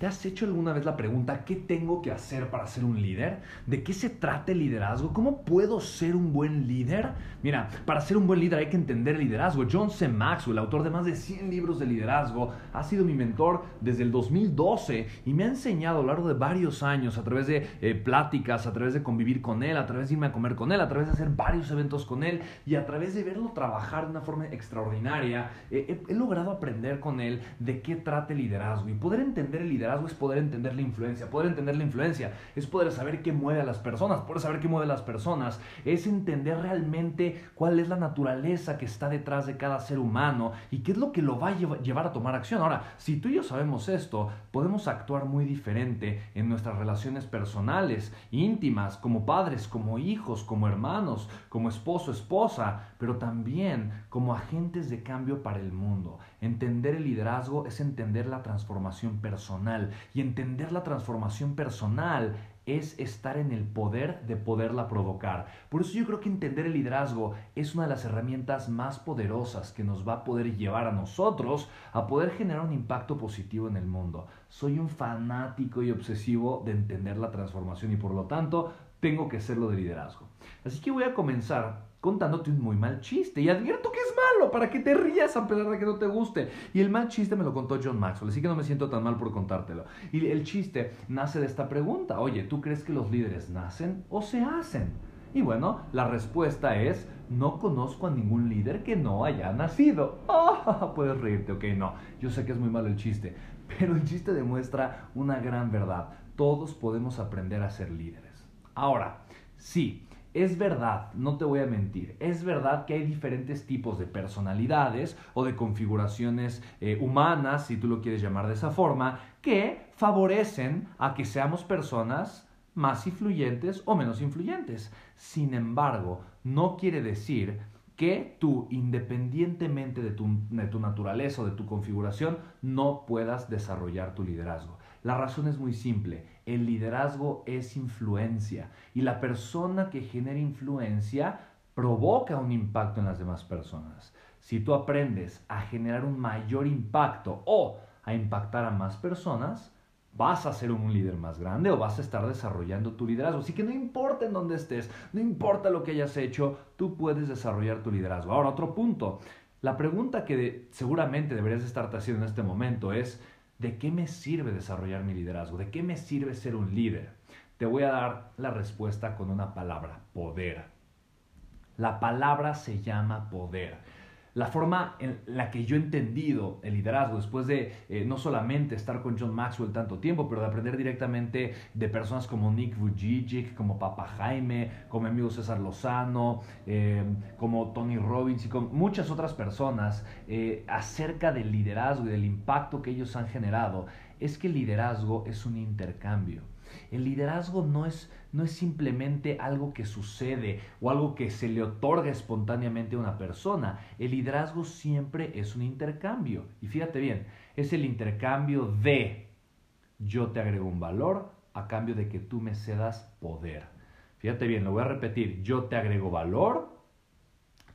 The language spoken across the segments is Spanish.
¿Te has hecho alguna vez la pregunta, ¿qué tengo que hacer para ser un líder? ¿De qué se trata el liderazgo? ¿Cómo puedo ser un buen líder? Mira, para ser un buen líder hay que entender el liderazgo. John C. Maxwell, autor de más de 100 libros de liderazgo, ha sido mi mentor desde el 2012 y me ha enseñado a lo largo de varios años, a través de eh, pláticas, a través de convivir con él, a través de irme a comer con él, a través de hacer varios eventos con él y a través de verlo trabajar de una forma extraordinaria, eh, he, he logrado aprender con él de qué trata el liderazgo y poder entender el liderazgo es poder entender la influencia. Poder entender la influencia es poder saber qué mueve a las personas. Poder saber qué mueve a las personas es entender realmente cuál es la naturaleza que está detrás de cada ser humano y qué es lo que lo va a llevar a tomar acción. Ahora, si tú y yo sabemos esto, podemos actuar muy diferente en nuestras relaciones personales, íntimas, como padres, como hijos, como hermanos, como esposo, esposa, pero también como agentes de cambio para el mundo. Entender el liderazgo es entender la transformación personal y entender la transformación personal es estar en el poder de poderla provocar. Por eso yo creo que entender el liderazgo es una de las herramientas más poderosas que nos va a poder llevar a nosotros a poder generar un impacto positivo en el mundo. Soy un fanático y obsesivo de entender la transformación y por lo tanto tengo que hacerlo de liderazgo. Así que voy a comenzar contándote un muy mal chiste. Y advierto que es malo para que te rías a pesar de que no te guste. Y el mal chiste me lo contó John Maxwell, así que no me siento tan mal por contártelo. Y el chiste nace de esta pregunta. Oye, ¿tú crees que los líderes nacen o se hacen? Y bueno, la respuesta es, no conozco a ningún líder que no haya nacido. Oh, puedes reírte, ok, no. Yo sé que es muy malo el chiste, pero el chiste demuestra una gran verdad. Todos podemos aprender a ser líderes. Ahora, sí, es verdad, no te voy a mentir, es verdad que hay diferentes tipos de personalidades o de configuraciones eh, humanas, si tú lo quieres llamar de esa forma, que favorecen a que seamos personas más influyentes o menos influyentes. Sin embargo, no quiere decir que tú, independientemente de tu, de tu naturaleza o de tu configuración, no puedas desarrollar tu liderazgo. La razón es muy simple. El liderazgo es influencia y la persona que genera influencia provoca un impacto en las demás personas. Si tú aprendes a generar un mayor impacto o a impactar a más personas, vas a ser un líder más grande o vas a estar desarrollando tu liderazgo. Así que no importa en dónde estés, no importa lo que hayas hecho, tú puedes desarrollar tu liderazgo. Ahora, otro punto. La pregunta que seguramente deberías estarte haciendo en este momento es, ¿De qué me sirve desarrollar mi liderazgo? ¿De qué me sirve ser un líder? Te voy a dar la respuesta con una palabra, poder. La palabra se llama poder la forma en la que yo he entendido el liderazgo, después de eh, no solamente estar con John Maxwell tanto tiempo, pero de aprender directamente de personas como Nick Vujicic, como Papa Jaime, como mi amigo César Lozano, eh, como Tony Robbins y con muchas otras personas eh, acerca del liderazgo y del impacto que ellos han generado, es que el liderazgo es un intercambio. El liderazgo no es, no es simplemente algo que sucede o algo que se le otorga espontáneamente a una persona. El liderazgo siempre es un intercambio. Y fíjate bien, es el intercambio de yo te agrego un valor a cambio de que tú me cedas poder. Fíjate bien, lo voy a repetir, yo te agrego valor,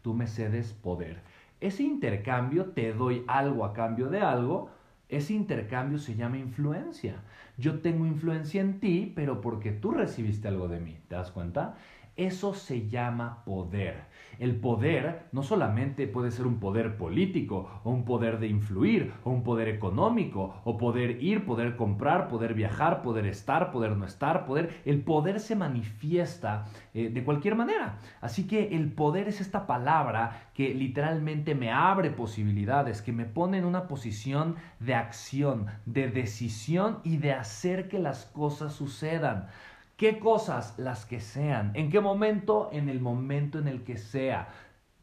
tú me cedes poder. Ese intercambio te doy algo a cambio de algo Ese intercambio se llama influencia. Yo tengo influencia en ti, pero porque tú recibiste algo de mí. ¿Te das cuenta? Eso se llama poder. El poder no solamente puede ser un poder político, o un poder de influir, o un poder económico, o poder ir, poder comprar, poder viajar, poder estar, poder no estar, poder... El poder se manifiesta eh, de cualquier manera. Así que el poder es esta palabra que literalmente me abre posibilidades, que me pone en una posición de acción, de decisión y de hacer que las cosas sucedan. ¿Qué cosas? Las que sean. ¿En qué momento? En el momento en el que sea.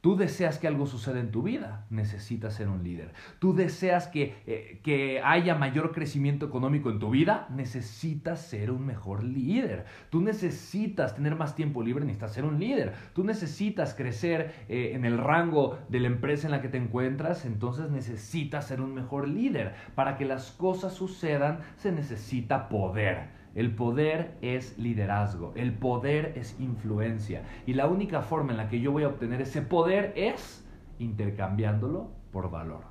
Tú deseas que algo suceda en tu vida, necesitas ser un líder. Tú deseas que, eh, que, haya mayor crecimiento económico en tu vida, necesitas ser un mejor líder. Tú necesitas tener más tiempo libre, necesitas ser un líder. Tú necesitas crecer eh, en el rango de la empresa en la que te encuentras, entonces necesitas ser un mejor líder. Para que las cosas sucedan, se necesita poder. El poder es liderazgo, el poder es influencia. Y la única forma en la que yo voy a obtener ese poder es intercambiándolo por valor.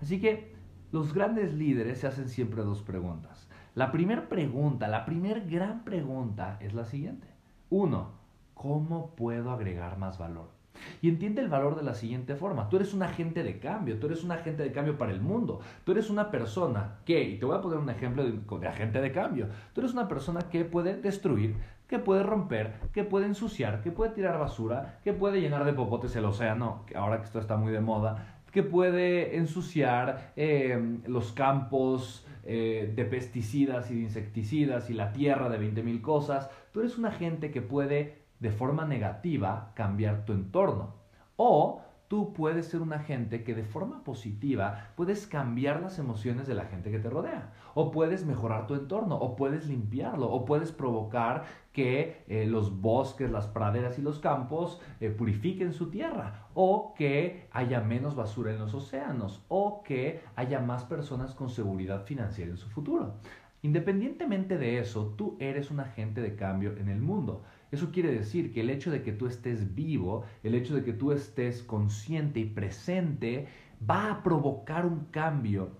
Así que los grandes líderes se hacen siempre dos preguntas. La primera pregunta, la primera gran pregunta es la siguiente. Uno, ¿cómo puedo agregar más valor? Y entiende el valor de la siguiente forma. Tú eres un agente de cambio, tú eres un agente de cambio para el mundo. Tú eres una persona que, y te voy a poner un ejemplo de, agente de cambio, tú eres una persona que puede destruir, que puede romper, que puede ensuciar, que puede tirar basura, que puede llenar de popotes el océano, ahora que esto está muy de moda, que puede ensuciar eh, los campos eh, de pesticidas y de insecticidas y la tierra de 20.000 cosas. Tú eres un agente que puede de forma negativa cambiar tu entorno. O tú puedes ser un agente que de forma positiva puedes cambiar las emociones de la gente que te rodea. O puedes mejorar tu entorno, o puedes limpiarlo, o puedes provocar que eh, los bosques, las praderas y los campos eh, purifiquen su tierra, o que haya menos basura en los océanos, o que haya más personas con seguridad financiera en su futuro. Independientemente de eso, tú eres un agente de cambio en el mundo. Eso quiere decir que el hecho de que tú estés vivo, el hecho de que tú estés consciente y presente, va a provocar un cambio.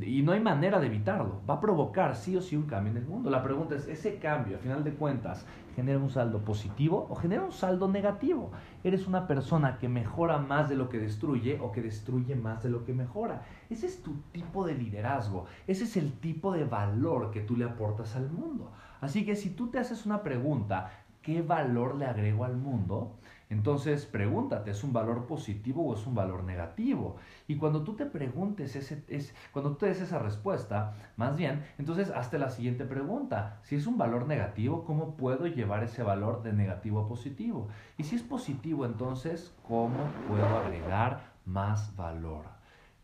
Y no hay manera de evitarlo. Va a provocar sí o sí un cambio en el mundo. La pregunta es, ¿ese cambio, a final de cuentas, genera un saldo positivo o genera un saldo negativo? ¿Eres una persona que mejora más de lo que destruye o que destruye más de lo que mejora? Ese es tu tipo de liderazgo. Ese es el tipo de valor que tú le aportas al mundo. Así que si tú te haces una pregunta, ¿qué valor le agrego al mundo? Entonces pregúntate, ¿es un valor positivo o es un valor negativo? Y cuando tú te preguntes, ese, es, cuando tú te des esa respuesta, más bien, entonces hazte la siguiente pregunta. Si es un valor negativo, ¿cómo puedo llevar ese valor de negativo a positivo? Y si es positivo, entonces, ¿cómo puedo agregar más valor?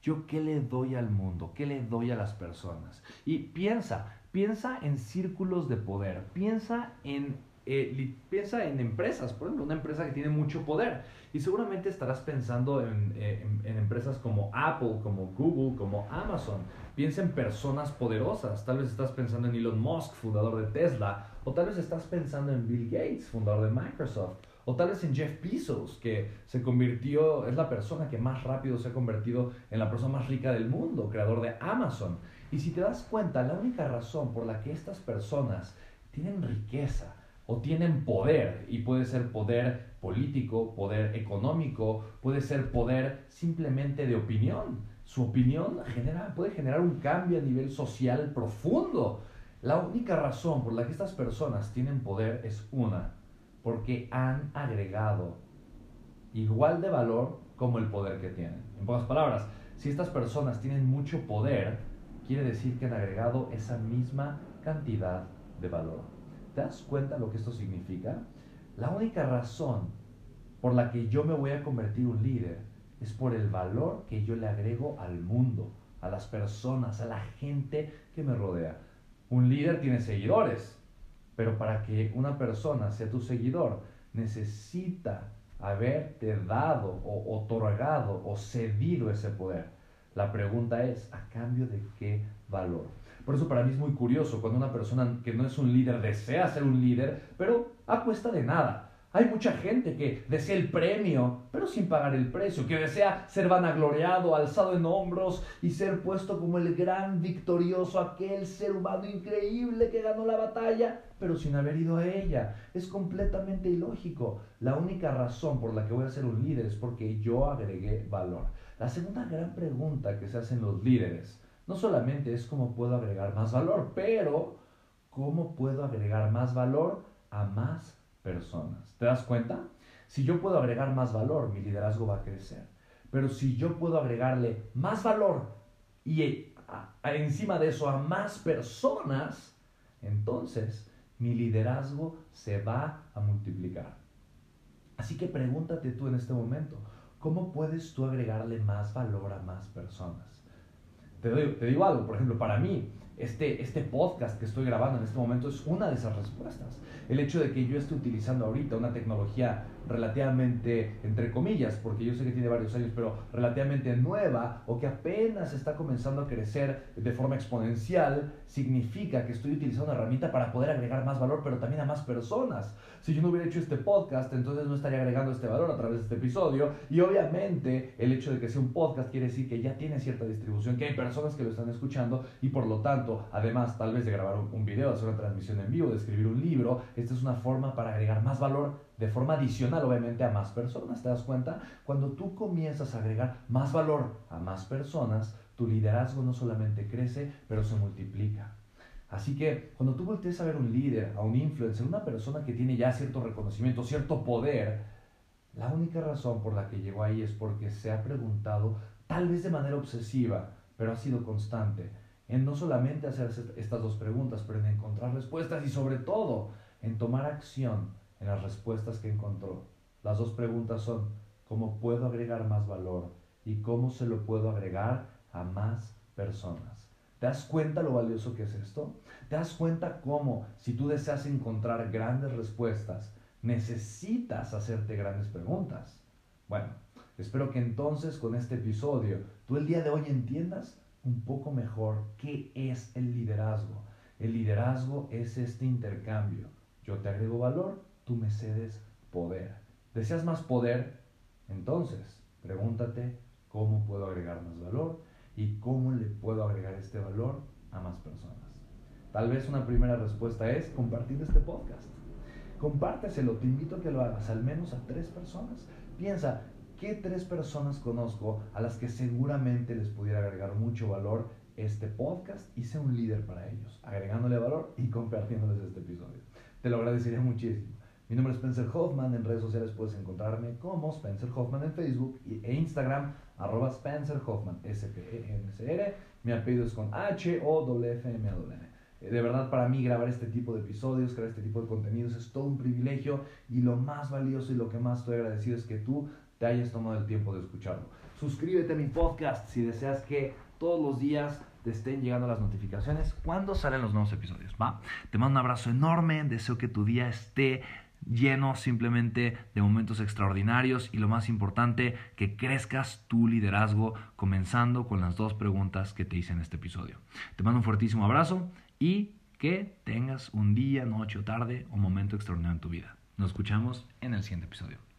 ¿Yo qué le doy al mundo? ¿Qué le doy a las personas? Y piensa, piensa en círculos de poder, piensa en eh, piensa en empresas, por ejemplo, una empresa que tiene mucho poder. Y seguramente estarás pensando eh, en, empresas como Apple, como Google, como Amazon. Piensa en personas poderosas. Tal vez estás pensando en Elon Musk, fundador de Tesla. O tal vez estás pensando en Bill Gates, fundador de Microsoft. O tal vez en Jeff Bezos, que se convirtió, es la persona que más rápido se ha convertido en la persona más rica del mundo, creador de Amazon. Y si te das cuenta, la única razón por la que estas personas tienen riqueza, o tienen poder, y puede ser poder político, poder económico, puede ser poder simplemente de opinión. Su opinión genera, puede generar un cambio a nivel social profundo. La única razón por la que estas personas tienen poder es una, porque han agregado igual de valor como el poder que tienen. En pocas palabras, si estas personas tienen mucho poder, quiere decir que han agregado esa misma cantidad de valor. ¿Te das cuenta lo que esto significa? La única razón por la que yo me voy a convertir un líder es por el valor que yo le agrego al mundo, a las personas, a la gente que me rodea. Un líder tiene seguidores, pero para que una persona sea tu seguidor, necesita haberte dado o otorgado o cedido ese poder. La pregunta es, ¿a cambio de qué valor? Por eso para mí es muy curioso cuando una persona que no es un líder desea ser un líder, pero a cuesta de nada. Hay mucha gente que desea el premio, pero sin pagar el precio, que desea ser vanagloriado, alzado en hombros y ser puesto como el gran victorioso, aquel ser humano increíble que ganó la batalla, pero sin haber ido a ella. Es completamente ilógico. La única razón por la que voy a ser un líder es porque yo agregué valor. La segunda gran pregunta que se hacen los líderes no solamente es cómo puedo agregar más valor, pero cómo puedo agregar más valor a más personas. ¿Te das cuenta? Si yo puedo agregar más valor, mi liderazgo va a crecer. Pero si yo puedo agregarle más valor y encima de eso a más personas, entonces mi liderazgo se va a multiplicar. Así que pregúntate tú en este momento, ¿cómo puedes tú agregarle más valor a más personas? Te, te digo algo, por ejemplo, para mí, este, este podcast que estoy grabando en este momento es una de esas respuestas. El hecho de que yo esté utilizando ahorita una tecnología relativamente, entre comillas, porque yo sé que tiene varios años, pero relativamente nueva o que apenas está comenzando a crecer de forma exponencial, significa que estoy utilizando una herramienta para poder agregar más valor, pero también a más personas. Si yo no hubiera hecho este podcast, entonces no estaría agregando este valor a través de este episodio. Y obviamente el hecho de que sea un podcast quiere decir que ya tiene cierta distribución, que hay personas que lo están escuchando y por lo tanto, además tal vez de grabar un video, de hacer una transmisión en vivo, de escribir un libro, esta es una forma para agregar más valor de forma adicional, obviamente, a más personas. ¿Te das cuenta? Cuando tú comienzas a agregar más valor a más personas, tu liderazgo no solamente crece, pero se multiplica. Así que cuando tú voltees a ver un líder, a un influencer, una persona que tiene ya cierto reconocimiento, cierto poder, la única razón por la que llegó ahí es porque se ha preguntado, tal vez de manera obsesiva, pero ha sido constante, en no solamente hacer estas dos preguntas, pero en encontrar respuestas y sobre todo en tomar acción en las respuestas que encontró. Las dos preguntas son, ¿cómo puedo agregar más valor? ¿Y cómo se lo puedo agregar a más personas? ¿Te das cuenta lo valioso que es esto? ¿Te das cuenta cómo si tú deseas encontrar grandes respuestas, necesitas hacerte grandes preguntas? Bueno, espero que entonces con este episodio tú el día de hoy entiendas un poco mejor qué es el liderazgo. El liderazgo es este intercambio. Yo te agrego valor, tú me cedes poder. ¿Deseas más poder? Entonces, pregúntate cómo puedo agregar más valor y cómo le puedo agregar este valor a más personas. Tal vez una primera respuesta es compartir este podcast. Compárteselo, te invito a que lo hagas al menos a tres personas. Piensa, ¿qué tres personas conozco a las que seguramente les pudiera agregar mucho valor este podcast y sea un líder para ellos, agregándole valor y compartiéndoles este episodio? Te lo agradecería muchísimo. Mi nombre es Spencer Hoffman, en redes sociales puedes encontrarme como Spencer Hoffman en Facebook e Instagram, arroba Spencer Hoffman, S-P-E-N-C-R. Mi apellido es con H-O-W-F-M-A-W-N. Eh, de verdad, para mí grabar este tipo de episodios, crear este tipo de contenidos es todo un privilegio y lo más valioso y lo que más estoy agradecido es que tú te hayas tomado el tiempo de escucharlo. Suscríbete a mi podcast si deseas que todos los días te estén llegando las notificaciones cuando salen los nuevos episodios. ¿va? Te mando un abrazo enorme, deseo que tu día esté lleno simplemente de momentos extraordinarios y lo más importante, que crezcas tu liderazgo comenzando con las dos preguntas que te hice en este episodio. Te mando un fuertísimo abrazo y que tengas un día, noche o tarde o momento extraordinario en tu vida. Nos escuchamos en el siguiente episodio.